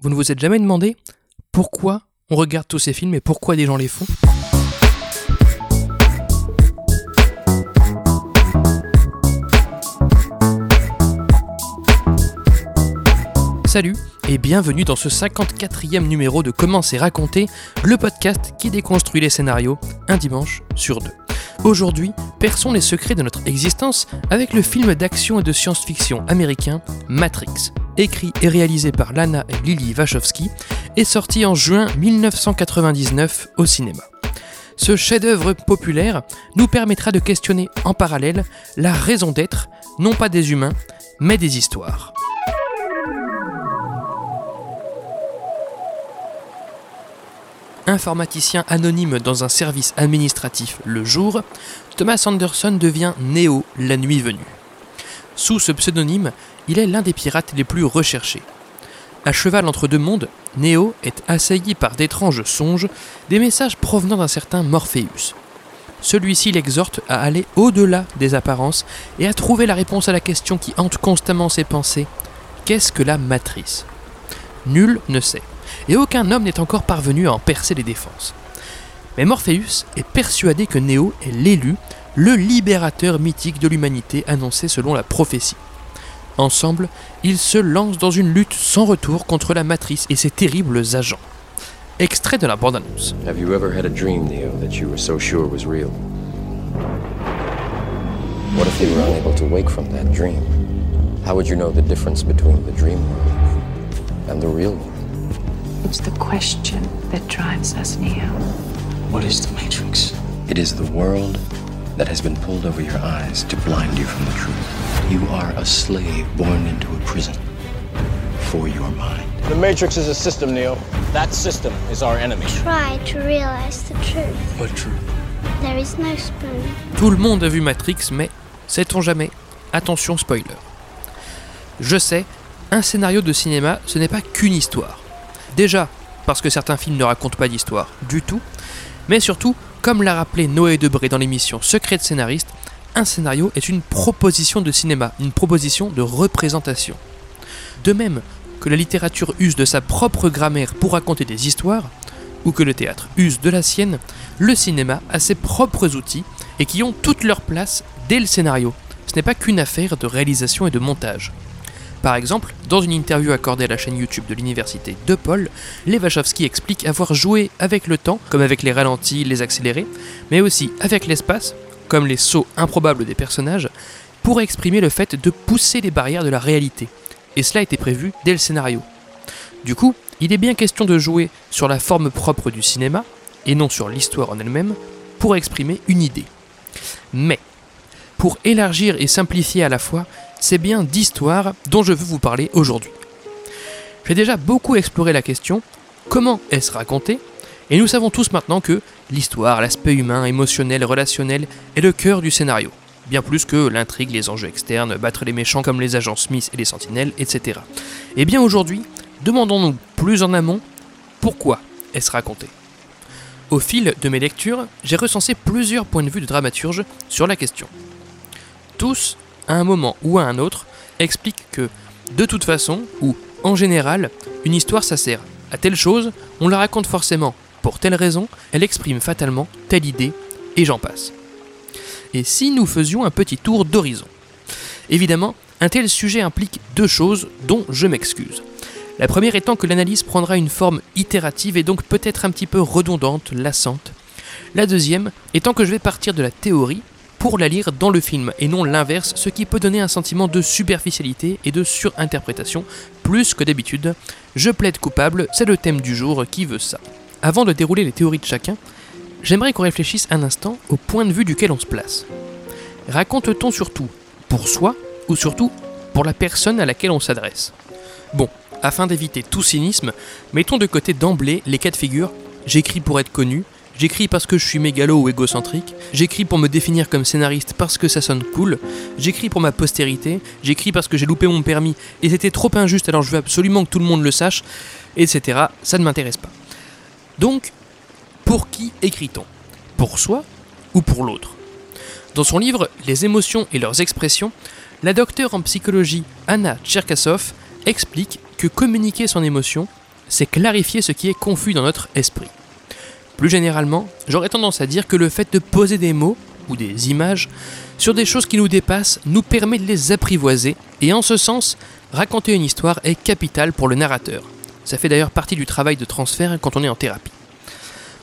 Vous ne vous êtes jamais demandé pourquoi on regarde tous ces films et pourquoi des gens les font Salut et bienvenue dans ce 54e numéro de Comment c'est raconté, le podcast qui déconstruit les scénarios un dimanche sur deux. Aujourd'hui, perçons les secrets de notre existence avec le film d'action et de science-fiction américain Matrix, écrit et réalisé par Lana et Lily Wachowski, et sorti en juin 1999 au cinéma. Ce chef-d'œuvre populaire nous permettra de questionner en parallèle la raison d'être, non pas des humains, mais des histoires. Informaticien anonyme dans un service administratif le jour, Thomas Anderson devient Neo la nuit venue. Sous ce pseudonyme, il est l'un des pirates les plus recherchés. À cheval entre deux mondes, Neo est assailli par d'étranges songes, des messages provenant d'un certain Morpheus. Celui-ci l'exhorte à aller au-delà des apparences et à trouver la réponse à la question qui hante constamment ses pensées. Qu'est-ce que la matrice? Nul ne sait et aucun homme n'est encore parvenu à en percer les défenses. Mais Morpheus est persuadé que Néo est l'élu, le libérateur mythique de l'humanité annoncé selon la prophétie. Ensemble, ils se lancent dans une lutte sans retour contre la matrice et ses terribles agents. Extrait de la bande-annonce. What if were unable to wake from that dream? It's the question that drives us, Neo. What is the Matrix? It is the world that has been pulled over your eyes to blind you from the truth. You are a slave born into a prison for your mind. The Matrix is a system, Neo. That system is our enemy. Try to realize the truth. What truth? There is no spoon. Tout le monde a vu Matrix, mais sait-on jamais? Attention spoiler. Je sais, un scénario de cinéma, ce n'est pas qu'une histoire. Déjà, parce que certains films ne racontent pas d'histoire du tout, mais surtout, comme l'a rappelé Noé Debré dans l'émission Secret de scénariste, un scénario est une proposition de cinéma, une proposition de représentation. De même que la littérature use de sa propre grammaire pour raconter des histoires, ou que le théâtre use de la sienne, le cinéma a ses propres outils et qui ont toute leur place dès le scénario. Ce n'est pas qu'une affaire de réalisation et de montage. Par exemple, dans une interview accordée à la chaîne YouTube de l'université de Paul, Lewachowski explique avoir joué avec le temps, comme avec les ralentis, les accélérés, mais aussi avec l'espace, comme les sauts improbables des personnages, pour exprimer le fait de pousser les barrières de la réalité. Et cela été prévu dès le scénario. Du coup, il est bien question de jouer sur la forme propre du cinéma, et non sur l'histoire en elle-même, pour exprimer une idée. Mais, pour élargir et simplifier à la fois, c'est bien d'histoire dont je veux vous parler aujourd'hui. J'ai déjà beaucoup exploré la question comment est-ce raconté Et nous savons tous maintenant que l'histoire, l'aspect humain, émotionnel, relationnel est le cœur du scénario. Bien plus que l'intrigue, les enjeux externes, battre les méchants comme les agents Smith et les sentinelles, etc. Et bien aujourd'hui, demandons-nous plus en amont pourquoi est-ce raconté? Au fil de mes lectures, j'ai recensé plusieurs points de vue de dramaturge sur la question. Tous à un moment ou à un autre, explique que, de toute façon, ou en général, une histoire ça sert à telle chose, on la raconte forcément pour telle raison, elle exprime fatalement telle idée, et j'en passe. Et si nous faisions un petit tour d'horizon? Évidemment, un tel sujet implique deux choses dont je m'excuse. La première étant que l'analyse prendra une forme itérative et donc peut-être un petit peu redondante, lassante. La deuxième étant que je vais partir de la théorie pour la lire dans le film et non l'inverse, ce qui peut donner un sentiment de superficialité et de surinterprétation plus que d'habitude. Je plaide coupable, c'est le thème du jour qui veut ça. Avant de dérouler les théories de chacun, j'aimerais qu'on réfléchisse un instant au point de vue duquel on se place. Raconte-t-on surtout pour soi ou surtout pour la personne à laquelle on s'adresse? Bon, afin d'éviter tout cynisme, mettons de côté d'emblée les cas de figure j'écris pour être connu, J'écris parce que je suis mégalo ou égocentrique. J'écris pour me définir comme scénariste parce que ça sonne cool. J'écris pour ma postérité. J'écris parce que j'ai loupé mon permis et c'était trop injuste alors je veux absolument que tout le monde le sache, etc. Ça ne m'intéresse pas. Donc, pour qui écrit-on? Pour soi ou pour l'autre? Dans son livre Les émotions et leurs expressions, la docteure en psychologie Anna Tcherkasov explique que communiquer son émotion c'est clarifier ce qui est confus dans notre esprit. Plus généralement, j'aurais tendance à dire que le fait de poser des mots ou des images sur des choses qui nous dépassent nous permet de les apprivoiser, et en ce sens, raconter une histoire est capital pour le narrateur. Ça fait d'ailleurs partie du travail de transfert quand on est en thérapie.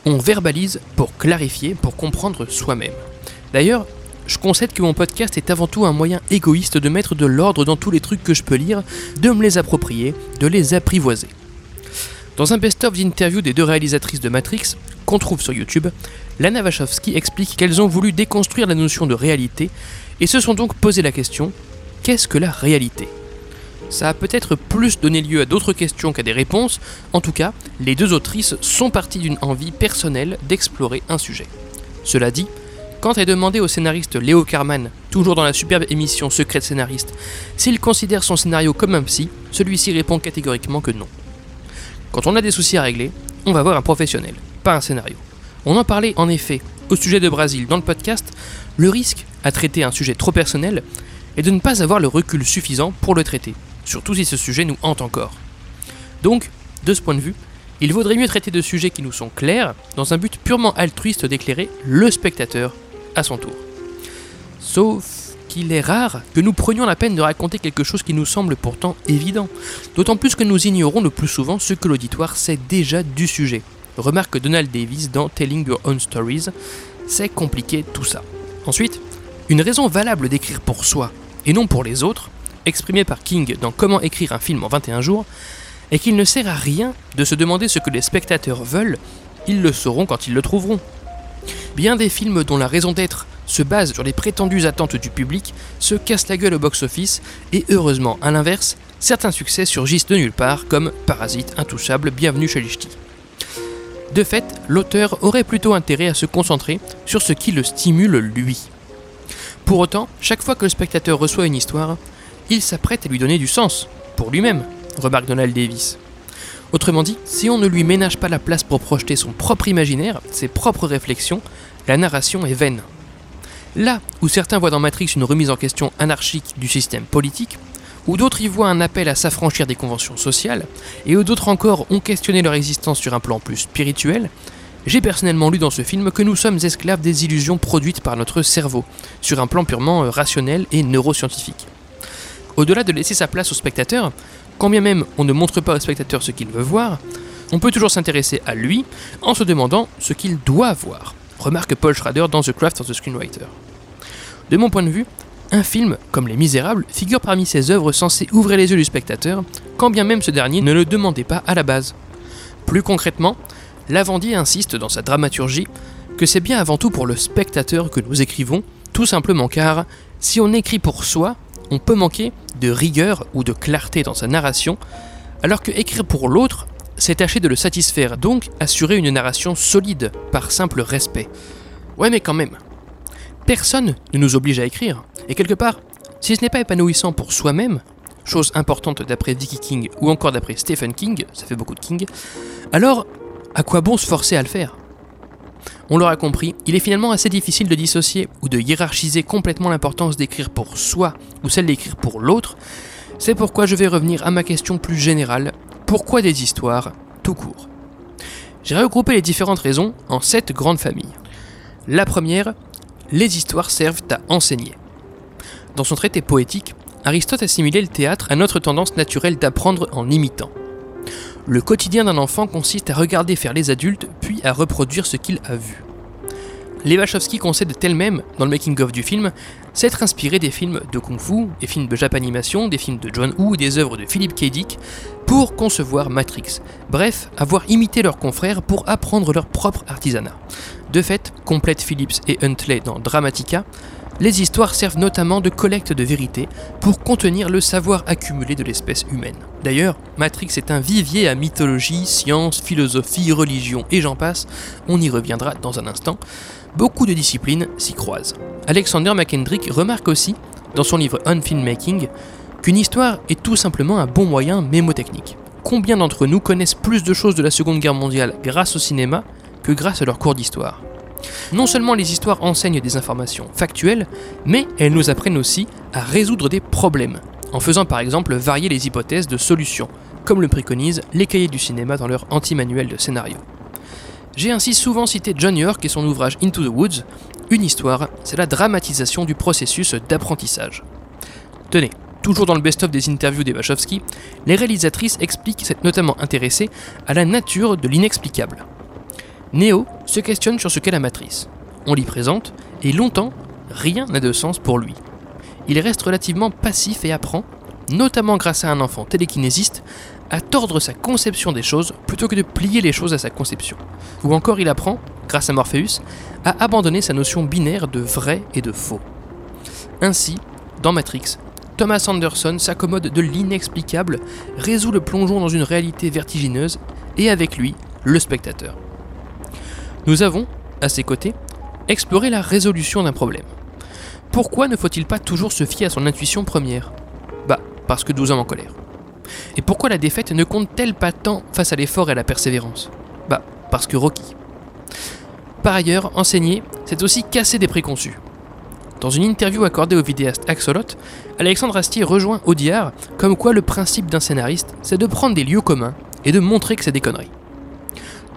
On verbalise pour clarifier, pour comprendre soi-même. D'ailleurs, je concède que mon podcast est avant tout un moyen égoïste de mettre de l'ordre dans tous les trucs que je peux lire, de me les approprier, de les apprivoiser. Dans un best-of d'interview des deux réalisatrices de Matrix, qu'on trouve sur YouTube, Lana Wachowski explique qu'elles ont voulu déconstruire la notion de réalité et se sont donc posé la question qu'est-ce que la réalité? Ça a peut-être plus donné lieu à d'autres questions qu'à des réponses, en tout cas, les deux autrices sont parties d'une envie personnelle d'explorer un sujet. Cela dit, quand est demandé au scénariste Léo Carman, toujours dans la superbe émission Secret scénariste, s'il considère son scénario comme un psy, celui-ci répond catégoriquement que non. Quand on a des soucis à régler, on va voir un professionnel, pas un scénario. On en parlait en effet au sujet de Brésil dans le podcast, le risque à traiter un sujet trop personnel est de ne pas avoir le recul suffisant pour le traiter, surtout si ce sujet nous hante encore. Donc, de ce point de vue, il vaudrait mieux traiter de sujets qui nous sont clairs, dans un but purement altruiste d'éclairer le spectateur à son tour. Sauf qu'il est rare que nous prenions la peine de raconter quelque chose qui nous semble pourtant évident, d'autant plus que nous ignorons le plus souvent ce que l'auditoire sait déjà du sujet remarque Donald Davis dans Telling Your Own Stories. C'est compliqué tout ça. Ensuite, une raison valable d'écrire pour soi et non pour les autres, exprimée par King dans Comment écrire un film en 21 jours, est qu'il ne sert à rien de se demander ce que les spectateurs veulent, ils le sauront quand ils le trouveront. Bien des films dont la raison d'être se base sur les prétendues attentes du public se cassent la gueule au box-office, et heureusement, à l'inverse, certains succès surgissent de nulle part, comme Parasite, Intouchable, Bienvenue chez les. De fait, l'auteur aurait plutôt intérêt à se concentrer sur ce qui le stimule lui. Pour autant, chaque fois que le spectateur reçoit une histoire, il s'apprête à lui donner du sens, pour lui-même, remarque Donald Davis. Autrement dit, si on ne lui ménage pas la place pour projeter son propre imaginaire, ses propres réflexions, la narration est vaine. Là où certains voient dans Matrix une remise en question anarchique du système politique, où d'autres y voient un appel à s'affranchir des conventions sociales, et où d'autres encore ont questionné leur existence sur un plan plus spirituel, j'ai personnellement lu dans ce film que nous sommes esclaves des illusions produites par notre cerveau, sur un plan purement euh, rationnel et neuroscientifique. Au-delà de laisser sa place au spectateur, quand bien même on ne montre pas au spectateur ce qu'il veut voir, on peut toujours s'intéresser à lui en se demandant ce qu'il doit voir, remarque Paul Schrader dans The Craft of the Screenwriter. De mon point de vue, un film, comme Les Misérables, figure parmi ces œuvres censées ouvrir les yeux du spectateur, quand bien même ce dernier ne le demandait pas à la base. Plus concrètement, Lavandier insiste dans sa dramaturgie que c'est bien avant tout pour le spectateur que nous écrivons, tout simplement car, si on écrit pour soi, on peut manquer de rigueur ou de clarté dans sa narration, alors que écrire pour l'autre, c'est tâcher de le satisfaire, donc assurer une narration solide, par simple respect. Ouais mais quand même, Personne ne nous oblige à écrire. Et quelque part, si ce n'est pas épanouissant pour soi-même, chose importante d'après Vicky King ou encore d'après Stephen King, ça fait beaucoup de King, alors à quoi bon se forcer à le faire? On l'aura compris, il est finalement assez difficile de dissocier ou de hiérarchiser complètement l'importance d'écrire pour soi ou celle d'écrire pour l'autre. C'est pourquoi je vais revenir à ma question plus générale, pourquoi des histoires tout court J'ai regroupé les différentes raisons en sept grandes familles. La première, les histoires servent à enseigner. Dans son traité poétique, Aristote assimilait le théâtre à notre tendance naturelle d'apprendre en imitant. Le quotidien d'un enfant consiste à regarder faire les adultes, puis à reproduire ce qu'il a vu. Les Wachowski concèdent elle-même, dans le making-of du film, s'être inspiré des films de kung-fu, des films de Japanimation, des films de John Woo des œuvres de Philip K. Dick pour concevoir Matrix. Bref, avoir imité leurs confrères pour apprendre leur propre artisanat. De fait, complète Phillips et Huntley dans Dramatica, les histoires servent notamment de collecte de vérité pour contenir le savoir accumulé de l'espèce humaine. D'ailleurs, Matrix est un vivier à mythologie, science, philosophie, religion et j'en passe, on y reviendra dans un instant beaucoup de disciplines s'y croisent. Alexander McKendrick remarque aussi, dans son livre On Filmmaking, qu'une histoire est tout simplement un bon moyen mémotechnique. Combien d'entre nous connaissent plus de choses de la Seconde Guerre mondiale grâce au cinéma que grâce à leurs cours d'histoire? Non seulement les histoires enseignent des informations factuelles, mais elles nous apprennent aussi à résoudre des problèmes, en faisant par exemple varier les hypothèses de solutions, comme le préconisent les cahiers du cinéma dans leur anti-manuel de scénario. J'ai ainsi souvent cité John York et son ouvrage Into the Woods. Une histoire, c'est la dramatisation du processus d'apprentissage. Tenez, toujours dans le best-of des interviews des Wachowski, les réalisatrices expliquent s'être notamment intéressées à la nature de l'inexplicable. Neo se questionne sur ce qu'est la matrice. On l'y présente, et longtemps, rien n'a de sens pour lui. Il reste relativement passif et apprend, notamment grâce à un enfant télékinésiste, à tordre sa conception des choses plutôt que de plier les choses à sa conception. Ou encore il apprend, grâce à Morpheus, à abandonner sa notion binaire de vrai et de faux. Ainsi, dans Matrix, Thomas Anderson s'accommode de l'inexplicable, résout le plongeon dans une réalité vertigineuse, et avec lui, le spectateur. Nous avons, à ses côtés, exploré la résolution d'un problème. Pourquoi ne faut-il pas toujours se fier à son intuition première? Bah, parce que 12 hommes en colère. Et pourquoi la défaite ne compte-t-elle pas tant face à l'effort et à la persévérance? Bah, parce que Rocky. Par ailleurs, enseigner, c'est aussi casser des préconçus. Dans une interview accordée au vidéaste Axolot, Alexandre Astier rejoint Audiard comme quoi le principe d'un scénariste, c'est de prendre des lieux communs et de montrer que c'est des conneries.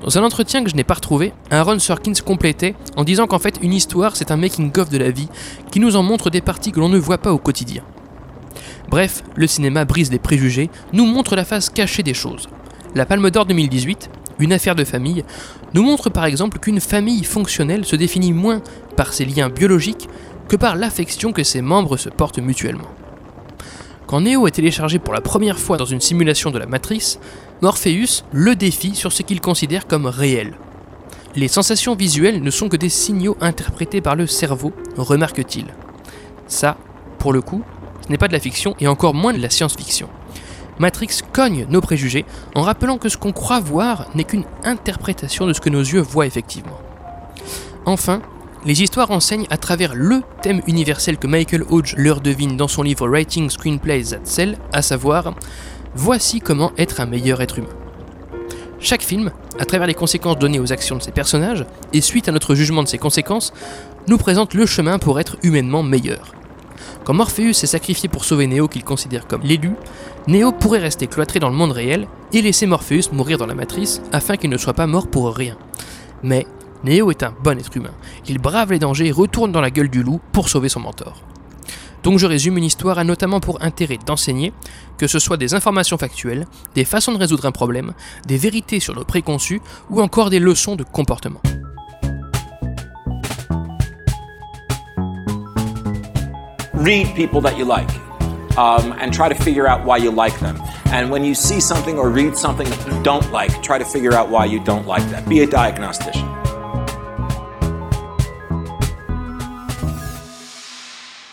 Dans un entretien que je n'ai pas retrouvé, Aaron Sorkins complétait en disant qu'en fait une histoire c'est un making-of de la vie qui nous en montre des parties que l'on ne voit pas au quotidien. Bref, le cinéma brise les préjugés, nous montre la face cachée des choses. La Palme d'Or 2018, une affaire de famille, nous montre par exemple qu'une famille fonctionnelle se définit moins par ses liens biologiques que par l'affection que ses membres se portent mutuellement. Quand Neo est téléchargé pour la première fois dans une simulation de la matrice, Morpheus le défie sur ce qu'il considère comme réel. Les sensations visuelles ne sont que des signaux interprétés par le cerveau, remarque-t-il. Ça, pour le coup, ce n'est pas de la fiction et encore moins de la science-fiction. Matrix cogne nos préjugés en rappelant que ce qu'on croit voir n'est qu'une interprétation de ce que nos yeux voient effectivement. Enfin, les histoires enseignent à travers le thème universel que Michael Hodge leur devine dans son livre Writing Screenplays That Sell, à savoir Voici comment être un meilleur être humain. Chaque film, à travers les conséquences données aux actions de ses personnages, et suite à notre jugement de ces conséquences, nous présente le chemin pour être humainement meilleur. Quand Morpheus s'est sacrifié pour sauver Neo qu'il considère comme l'élu, Neo pourrait rester cloîtré dans le monde réel et laisser Morpheus mourir dans la matrice afin qu'il ne soit pas mort pour rien. Mais Neo est un bon être humain. Il brave les dangers et retourne dans la gueule du loup pour sauver son mentor. Donc je résume, une histoire a notamment pour intérêt d'enseigner, que ce soit des informations factuelles, des façons de résoudre un problème, des vérités sur nos préconçus ou encore des leçons de comportement.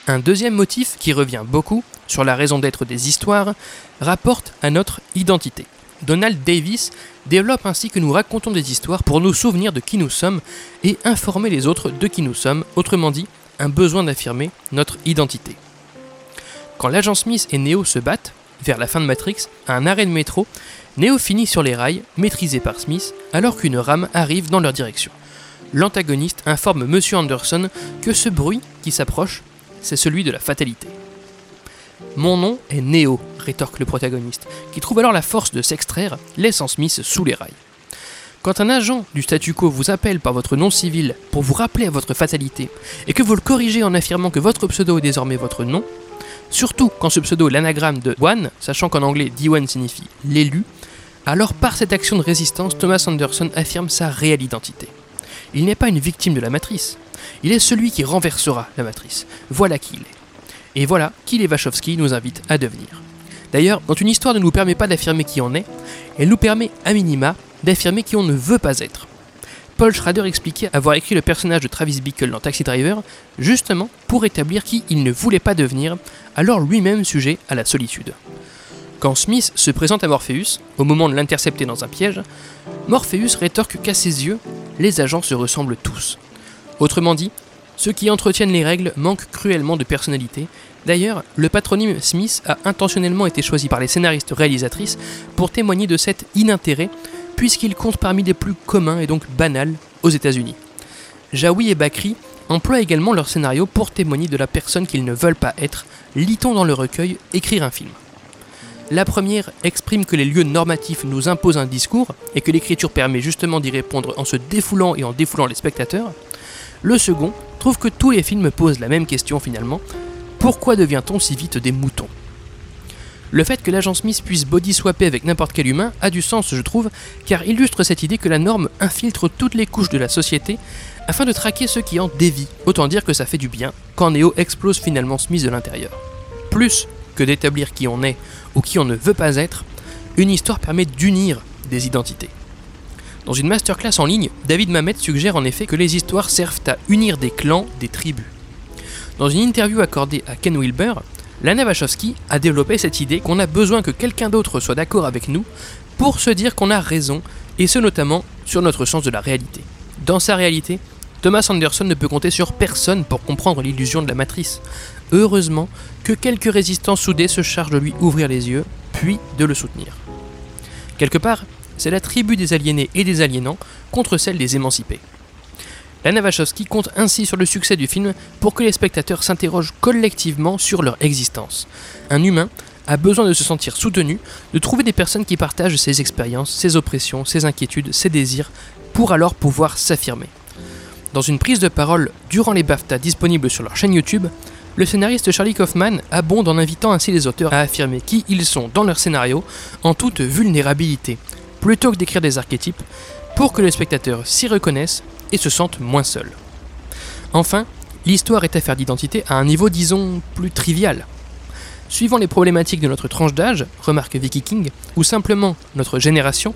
Un deuxième motif qui revient beaucoup sur la raison d'être des histoires rapporte à notre identité. Donald Davis développe ainsi que nous racontons des histoires pour nous souvenir de qui nous sommes et informer les autres de qui nous sommes, autrement dit, un besoin d'affirmer notre identité. Quand l'agent Smith et Neo se battent, vers la fin de Matrix, à un arrêt de métro, Neo finit sur les rails, maîtrisé par Smith, alors qu'une rame arrive dans leur direction. L'antagoniste informe M. Anderson que ce bruit qui s'approche, c'est celui de la fatalité. Mon nom est Neo, rétorque le protagoniste, qui trouve alors la force de s'extraire, laissant Smith sous les rails. Quand un agent du statu quo vous appelle par votre nom civil pour vous rappeler à votre fatalité, et que vous le corrigez en affirmant que votre pseudo est désormais votre nom, surtout quand ce pseudo est l'anagramme de One, sachant qu'en anglais D1 signifie l'élu, alors par cette action de résistance, Thomas Anderson affirme sa réelle identité. Il n'est pas une victime de la matrice, il est celui qui renversera la matrice. Voilà qui il est. Et voilà qui les Wachowski nous invitent à devenir. D'ailleurs, quand une histoire ne nous permet pas d'affirmer qui on est, elle nous permet à minima d'affirmer qui on ne veut pas être. Paul Schrader expliquait avoir écrit le personnage de Travis Bickle dans Taxi Driver justement pour établir qui il ne voulait pas devenir, alors lui-même sujet à la solitude. Quand Smith se présente à Morpheus, au moment de l'intercepter dans un piège, Morpheus rétorque qu'à ses yeux, les agents se ressemblent tous. Autrement dit, ceux qui entretiennent les règles manquent cruellement de personnalité. D'ailleurs, le patronyme Smith a intentionnellement été choisi par les scénaristes réalisatrices pour témoigner de cet inintérêt puisqu'il compte parmi les plus communs et donc banals aux États-Unis. Jaoui et Bakri emploient également leur scénario pour témoigner de la personne qu'ils ne veulent pas être, lit-on dans le recueil Écrire un film. La première exprime que les lieux normatifs nous imposent un discours et que l'écriture permet justement d'y répondre en se défoulant et en défoulant les spectateurs. Le second trouve que tous les films posent la même question finalement. Pourquoi devient-on si vite des moutons? Le fait que l'agent Smith puisse body swapper avec n'importe quel humain a du sens, je trouve, car illustre cette idée que la norme infiltre toutes les couches de la société afin de traquer ceux qui en dévient. Autant dire que ça fait du bien quand Neo explose finalement Smith de l'intérieur. Plus que d'établir qui on est ou qui on ne veut pas être, une histoire permet d'unir des identités. Dans une masterclass en ligne, David Mamet suggère en effet que les histoires servent à unir des clans, des tribus. Dans une interview accordée à Ken Wilber, Lana Wachowski a développé cette idée qu'on a besoin que quelqu'un d'autre soit d'accord avec nous pour se dire qu'on a raison, et ce notamment sur notre sens de la réalité. Dans sa réalité, Thomas Anderson ne peut compter sur personne pour comprendre l'illusion de la matrice. Heureusement que quelques résistants soudés se chargent de lui ouvrir les yeux, puis de le soutenir. Quelque part, c'est la tribu des aliénés et des aliénants contre celle des émancipés. Lana Wachowski compte ainsi sur le succès du film pour que les spectateurs s'interrogent collectivement sur leur existence. Un humain a besoin de se sentir soutenu, de trouver des personnes qui partagent ses expériences, ses oppressions, ses inquiétudes, ses désirs, pour alors pouvoir s'affirmer. Dans une prise de parole durant les BAFTA disponibles sur leur chaîne YouTube, le scénariste Charlie Kaufman abonde en invitant ainsi les auteurs à affirmer qui ils sont dans leur scénario en toute vulnérabilité, plutôt que d'écrire des archétypes, pour que le spectateur s'y reconnaisse et se sentent moins seuls. Enfin, l'histoire est affaire d'identité à un niveau, disons, plus trivial. Suivant les problématiques de notre tranche d'âge, remarque Vicky King, ou simplement notre génération,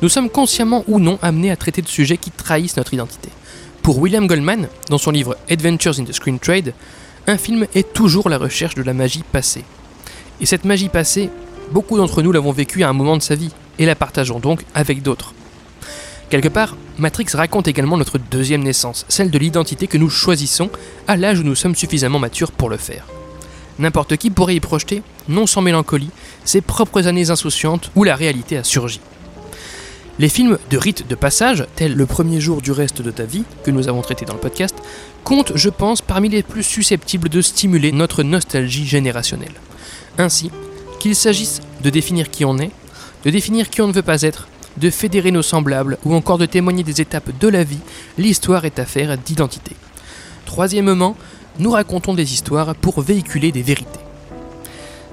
nous sommes consciemment ou non amenés à traiter de sujets qui trahissent notre identité. Pour William Goldman, dans son livre Adventures in the Screen Trade, un film est toujours la recherche de la magie passée. Et cette magie passée, beaucoup d'entre nous l'avons vécue à un moment de sa vie, et la partageons donc avec d'autres. Quelque part, Matrix raconte également notre deuxième naissance, celle de l'identité que nous choisissons à l'âge où nous sommes suffisamment matures pour le faire. N'importe qui pourrait y projeter, non sans mélancolie, ses propres années insouciantes où la réalité a surgi. Les films de rite de passage, tels Le premier jour du reste de ta vie, que nous avons traité dans le podcast, comptent, je pense, parmi les plus susceptibles de stimuler notre nostalgie générationnelle. Ainsi, qu'il s'agisse de définir qui on est, de définir qui on ne veut pas être, de fédérer nos semblables ou encore de témoigner des étapes de la vie, l'histoire est affaire d'identité. Troisièmement, nous racontons des histoires pour véhiculer des vérités.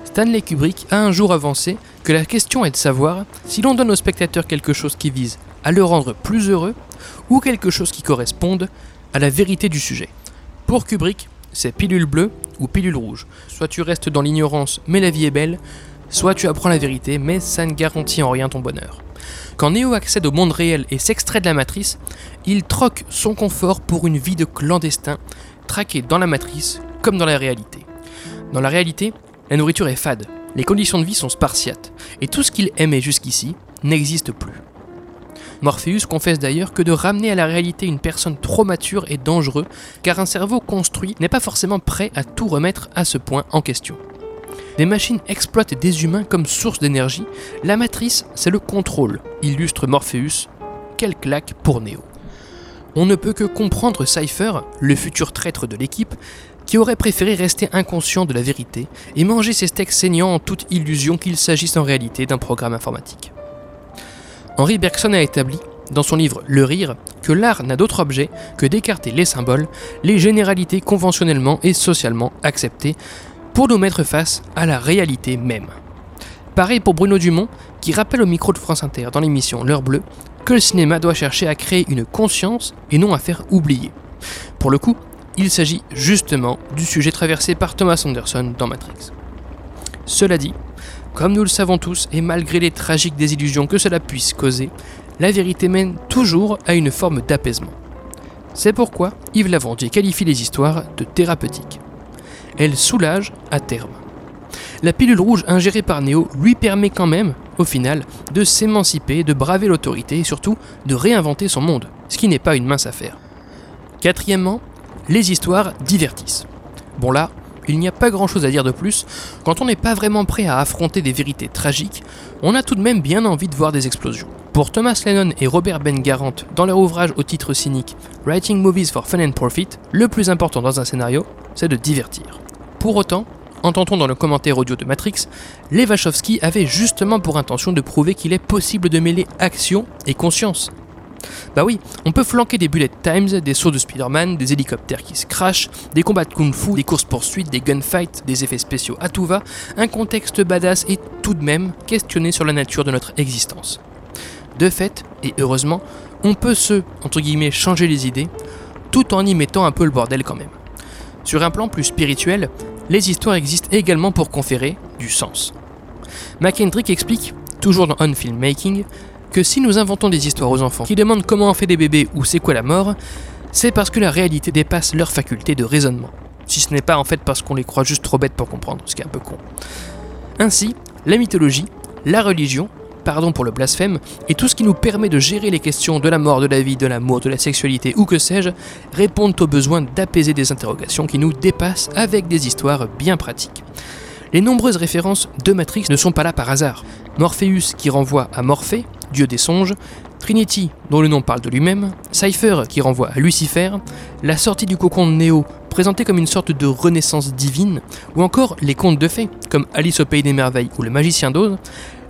Stanley Kubrick a un jour avancé que la question est de savoir si l'on donne au spectateur quelque chose qui vise à le rendre plus heureux ou quelque chose qui corresponde à la vérité du sujet. Pour Kubrick, c'est pilule bleue ou pilule rouge. Soit tu restes dans l'ignorance mais la vie est belle, soit tu apprends la vérité mais ça ne garantit en rien ton bonheur. Quand Neo accède au monde réel et s'extrait de la matrice, il troque son confort pour une vie de clandestin, traqué dans la matrice comme dans la réalité. Dans la réalité, la nourriture est fade, les conditions de vie sont spartiates, et tout ce qu'il aimait jusqu'ici n'existe plus. Morpheus confesse d'ailleurs que de ramener à la réalité une personne trop mature est dangereux, car un cerveau construit n'est pas forcément prêt à tout remettre à ce point en question. Des machines exploitent des humains comme source d'énergie. La matrice, c'est le contrôle, illustre Morpheus. Quelle claque pour Neo. On ne peut que comprendre Cypher, le futur traître de l'équipe, qui aurait préféré rester inconscient de la vérité et manger ses steaks saignants en toute illusion qu'il s'agisse en réalité d'un programme informatique. Henri Bergson a établi, dans son livre Le Rire, que l'art n'a d'autre objet que d'écarter les symboles, les généralités conventionnellement et socialement acceptées, pour nous mettre face à la réalité même. Pareil pour Bruno Dumont, qui rappelle au micro de France Inter dans l'émission L'heure bleue que le cinéma doit chercher à créer une conscience et non à faire oublier. Pour le coup, il s'agit justement du sujet traversé par Thomas Anderson dans Matrix. Cela dit, comme nous le savons tous, et malgré les tragiques désillusions que cela puisse causer, la vérité mène toujours à une forme d'apaisement. C'est pourquoi Yves Lavandier qualifie les histoires de thérapeutiques elle soulage à terme. La pilule rouge ingérée par Neo lui permet quand même, au final, de s'émanciper, de braver l'autorité et surtout de réinventer son monde, ce qui n'est pas une mince affaire. Quatrièmement, les histoires divertissent. Bon là, il n'y a pas grand chose à dire de plus, quand on n'est pas vraiment prêt à affronter des vérités tragiques, on a tout de même bien envie de voir des explosions. Pour Thomas Lennon et Robert Ben Garant, dans leur ouvrage au titre cynique Writing Movies for Fun and Profit, le plus important dans un scénario, c'est de divertir. Pour autant, entend-on dans le commentaire audio de Matrix, les avaient justement pour intention de prouver qu'il est possible de mêler action et conscience. Bah oui, on peut flanquer des bullet times, des sauts de Spider-Man, des hélicoptères qui se crashent, des combats de kung-fu, des courses-poursuites, des gunfights, des effets spéciaux à tout va, un contexte badass et tout de même questionner sur la nature de notre existence. De fait, et heureusement, on peut se, entre guillemets, changer les idées, tout en y mettant un peu le bordel quand même. Sur un plan plus spirituel, les histoires existent également pour conférer du sens. McKendrick explique, toujours dans On Filmmaking, que si nous inventons des histoires aux enfants qui demandent comment on fait des bébés ou c'est quoi la mort, c'est parce que la réalité dépasse leur faculté de raisonnement. Si ce n'est pas en fait parce qu'on les croit juste trop bêtes pour comprendre, ce qui est un peu con. Ainsi, la mythologie, la religion, pardon pour le blasphème, et tout ce qui nous permet de gérer les questions de la mort, de la vie, de l'amour, de la sexualité ou que sais-je, répondent au besoin d'apaiser des interrogations qui nous dépassent avec des histoires bien pratiques. Les nombreuses références de Matrix ne sont pas là par hasard. Morpheus qui renvoie à Morphée, dieu des songes, Trinity, dont le nom parle de lui-même, Cypher, qui renvoie à Lucifer, la sortie du cocon de Néo, présentée comme une sorte de renaissance divine, ou encore les contes de fées, comme Alice au Pays des Merveilles ou Le Magicien d'Oz,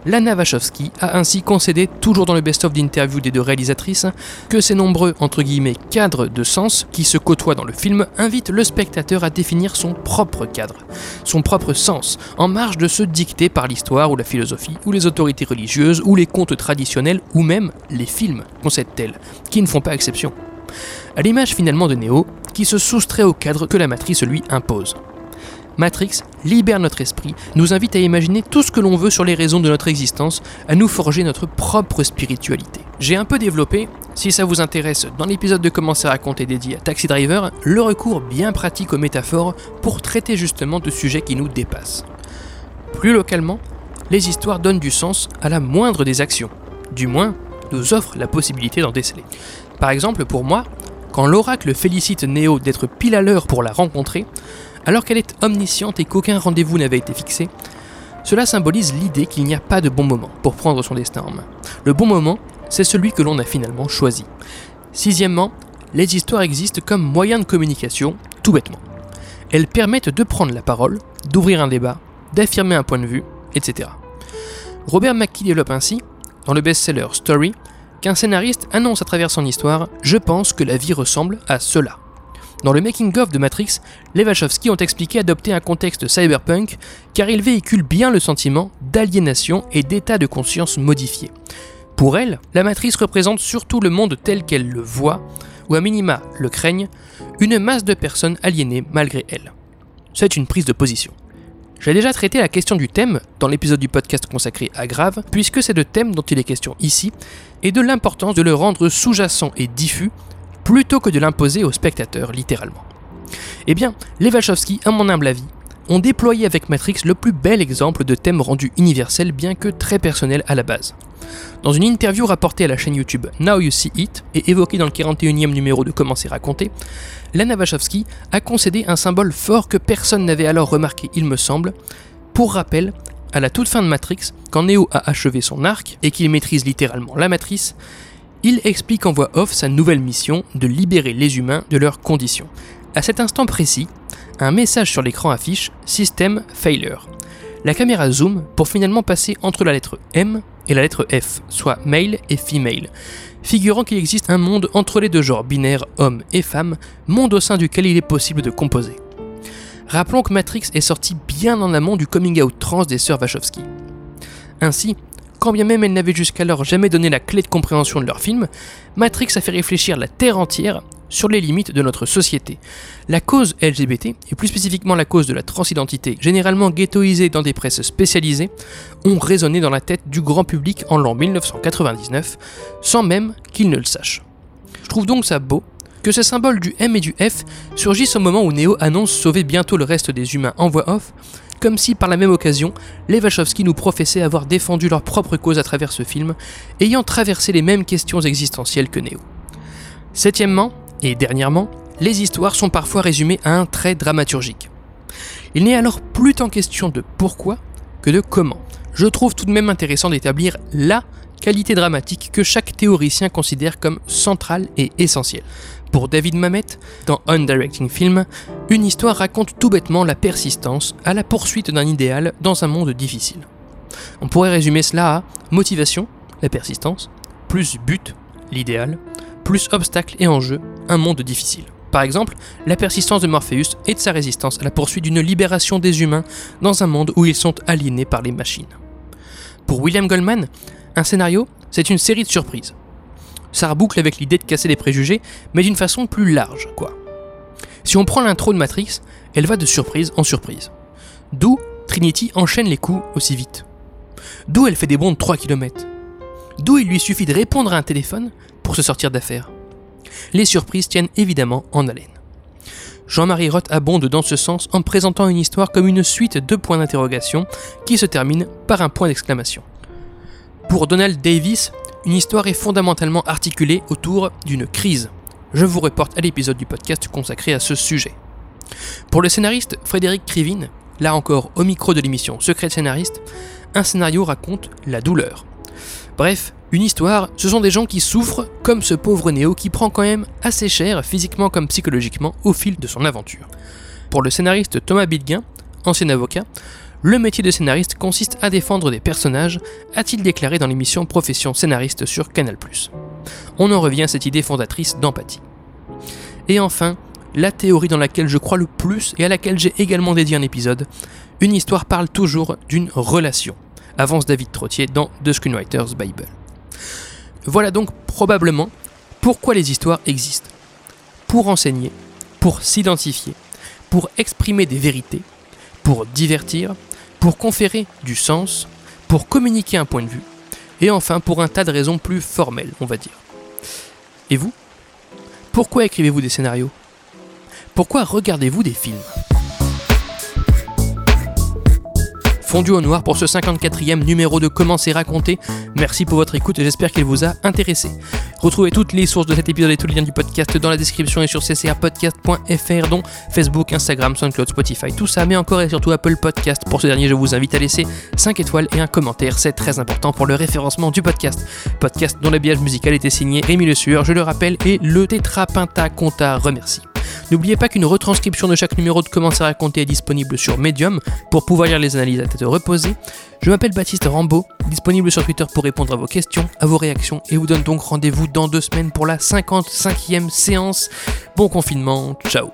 Lana Wachowski a ainsi concédé, toujours dans le best-of d'interview des deux réalisatrices, que ces nombreux cadres de sens qui se côtoient dans le film invitent le spectateur à définir son propre cadre, son propre sens, en marge de ceux dictés par l'histoire ou la philosophie, ou les autorités religieuses, ou les contes traditionnels, ou même les films, concède-t-elle, qui ne font pas exception. À l'image finalement de Neo, qui se soustrait au cadre que la matrice lui impose. Matrix libère notre esprit, nous invite à imaginer tout ce que l'on veut sur les raisons de notre existence, à nous forger notre propre spiritualité. J'ai un peu développé, si ça vous intéresse, dans l'épisode de Commencer à raconter dédié à Taxi Driver, le recours bien pratique aux métaphores pour traiter justement de sujets qui nous dépassent. Plus localement, les histoires donnent du sens à la moindre des actions, du moins nous offrent la possibilité d'en déceler. Par exemple, pour moi, quand l'oracle félicite Néo d'être pile à l'heure pour la rencontrer, alors qu'elle est omnisciente et qu'aucun rendez-vous n'avait été fixé, cela symbolise l'idée qu'il n'y a pas de bon moment pour prendre son destin en main. Le bon moment, c'est celui que l'on a finalement choisi. Sixièmement, les histoires existent comme moyen de communication, tout bêtement. Elles permettent de prendre la parole, d'ouvrir un débat, d'affirmer un point de vue, etc. Robert McKee développe ainsi, dans le best-seller Story, qu'un scénariste annonce à travers son histoire Je pense que la vie ressemble à cela. Dans le making-of de Matrix, les Wachowski ont expliqué adopter un contexte cyberpunk car il véhicule bien le sentiment d'aliénation et d'état de conscience modifié. Pour elle, la matrice représente surtout le monde tel qu'elle le voit, ou à minima le craignent, une masse de personnes aliénées malgré elle. C'est une prise de position. J'ai déjà traité la question du thème dans l'épisode du podcast consacré à Grave, puisque c'est de thème dont il est question ici, et de l'importance de le rendre sous-jacent et diffus plutôt que de l'imposer aux spectateurs littéralement. Eh bien, les à mon humble avis, ont déployé avec Matrix le plus bel exemple de thème rendu universel bien que très personnel à la base. Dans une interview rapportée à la chaîne YouTube Now You See It et évoquée dans le 41e numéro de Comment c'est raconté, Lana Wachowski a concédé un symbole fort que personne n'avait alors remarqué, il me semble. Pour rappel, à la toute fin de Matrix, quand Neo a achevé son arc et qu'il maîtrise littéralement la matrice, il explique en voix off sa nouvelle mission de libérer les humains de leurs conditions. À cet instant précis, un message sur l'écran affiche System Failure. La caméra zoom pour finalement passer entre la lettre M et la lettre F, soit male et female, figurant qu'il existe un monde entre les deux genres binaires homme et femme, monde au sein duquel il est possible de composer. Rappelons que Matrix est sorti bien en amont du coming out trans des sœurs Wachowski. Ainsi, quand bien même elles n'avaient jusqu'alors jamais donné la clé de compréhension de leur film, Matrix a fait réfléchir la Terre entière sur les limites de notre société. La cause LGBT, et plus spécifiquement la cause de la transidentité, généralement ghettoisée dans des presses spécialisées, ont résonné dans la tête du grand public en l'an 1999, sans même qu'ils ne le sachent. Je trouve donc ça beau que ce symbole du M et du F surgisse au moment où Neo annonce sauver bientôt le reste des humains en voix off, comme si par la même occasion, les Wachowski nous professaient avoir défendu leur propre cause à travers ce film, ayant traversé les mêmes questions existentielles que Neo. Septièmement, et dernièrement, les histoires sont parfois résumées à un trait dramaturgique. Il n'est alors plus tant question de pourquoi que de comment. Je trouve tout de même intéressant d'établir la qualité dramatique que chaque théoricien considère comme centrale et essentielle. Pour David Mamet, dans Undirecting Film, Une histoire raconte tout bêtement la persistance à la poursuite d'un idéal dans un monde difficile. On pourrait résumer cela à motivation, la persistance, plus but, l'idéal, plus obstacle et enjeu, un monde difficile. Par exemple, la persistance de Morpheus et de sa résistance à la poursuite d'une libération des humains dans un monde où ils sont aliénés par les machines. Pour William Goldman, un scénario, c'est une série de surprises. Ça reboucle avec l'idée de casser les préjugés, mais d'une façon plus large, quoi. Si on prend l'intro de Matrix, elle va de surprise en surprise. D'où Trinity enchaîne les coups aussi vite. D'où elle fait des bonds de 3 km. D'où il lui suffit de répondre à un téléphone pour se sortir d'affaires les surprises tiennent évidemment en haleine. Jean-Marie Roth abonde dans ce sens en présentant une histoire comme une suite de points d'interrogation qui se termine par un point d'exclamation. Pour Donald Davis, une histoire est fondamentalement articulée autour d'une crise. Je vous reporte à l'épisode du podcast consacré à ce sujet. Pour le scénariste Frédéric Krivine, là encore au micro de l'émission Secret Scénariste, un scénario raconte la douleur. Bref, une histoire, ce sont des gens qui souffrent, comme ce pauvre Néo qui prend quand même assez cher, physiquement comme psychologiquement, au fil de son aventure. Pour le scénariste Thomas Bilguin, ancien avocat, le métier de scénariste consiste à défendre des personnages, a-t-il déclaré dans l'émission Profession scénariste sur Canal+. On en revient à cette idée fondatrice d'empathie. Et enfin, la théorie dans laquelle je crois le plus et à laquelle j'ai également dédié un épisode, une histoire parle toujours d'une relation, avance David Trottier dans The Screenwriter's Bible. Voilà donc probablement pourquoi les histoires existent. Pour enseigner, pour s'identifier, pour exprimer des vérités, pour divertir, pour conférer du sens, pour communiquer un point de vue, et enfin pour un tas de raisons plus formelles, on va dire. Et vous? Pourquoi écrivez-vous des scénarios? Pourquoi regardez-vous des films? Fondu au noir pour ce 54e numéro de Comment c'est raconté. Merci pour votre écoute et j'espère qu'il vous a intéressé. Retrouvez toutes les sources de cet épisode et tous les liens du podcast dans la description et sur ccapodcast.fr dont Facebook, Instagram, SoundCloud, Spotify, tout ça, mais encore et surtout Apple Podcast. Pour ce dernier, je vous invite à laisser 5 étoiles et un commentaire, c'est très important pour le référencement du podcast. Podcast dont l'habillage musical était signé Rémi Le Sueur, je le rappelle, et le Tetra Pinta Conta remercie. N'oubliez pas qu'une retranscription de chaque numéro de Comment à raconter est disponible sur Medium pour pouvoir lire les analyses à tête reposée. Je m'appelle Baptiste Rambaud, disponible sur Twitter pour répondre à vos questions, à vos réactions et vous donne donc rendez-vous dans deux semaines pour la 55e séance. Bon confinement, ciao